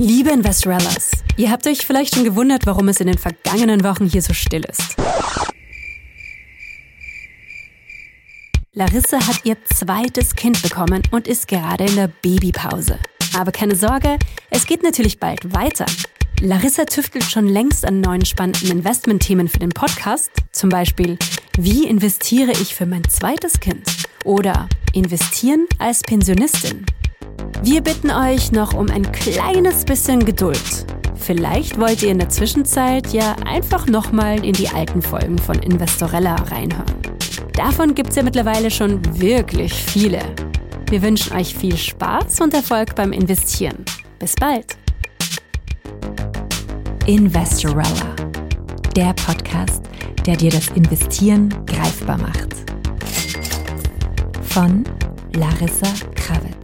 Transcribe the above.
Liebe Investorellas, ihr habt euch vielleicht schon gewundert, warum es in den vergangenen Wochen hier so still ist. Larissa hat ihr zweites Kind bekommen und ist gerade in der Babypause. Aber keine Sorge, es geht natürlich bald weiter. Larissa tüftelt schon längst an neuen spannenden Investmentthemen für den Podcast. Zum Beispiel, wie investiere ich für mein zweites Kind? Oder investieren als Pensionistin? Wir bitten euch noch um ein kleines bisschen Geduld. Vielleicht wollt ihr in der Zwischenzeit ja einfach nochmal in die alten Folgen von Investorella reinhören. Davon gibt es ja mittlerweile schon wirklich viele. Wir wünschen euch viel Spaß und Erfolg beim Investieren. Bis bald! Investorella, der Podcast, der dir das Investieren greifbar macht. Von Larissa Kravitz.